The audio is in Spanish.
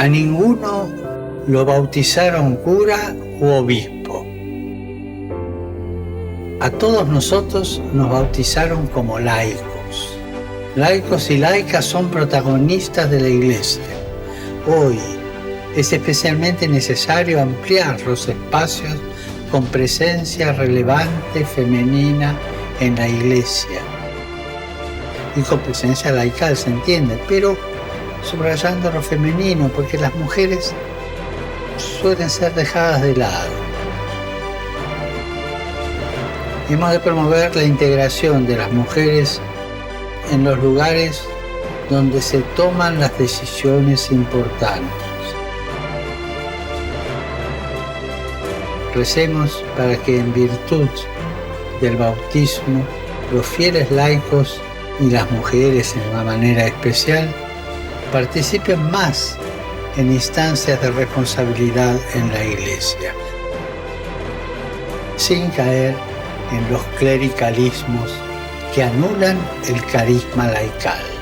A ninguno lo bautizaron cura u obispo. A todos nosotros nos bautizaron como laicos. Laicos y laicas son protagonistas de la iglesia. Hoy es especialmente necesario ampliar los espacios con presencia relevante femenina en la iglesia. Y con presencia laical se entiende, pero subrayando lo femenino, porque las mujeres suelen ser dejadas de lado. Hemos de promover la integración de las mujeres en los lugares donde se toman las decisiones importantes. Recemos para que en virtud del bautismo los fieles laicos y las mujeres en una manera especial participen más en instancias de responsabilidad en la iglesia, sin caer en los clericalismos que anulan el carisma laical.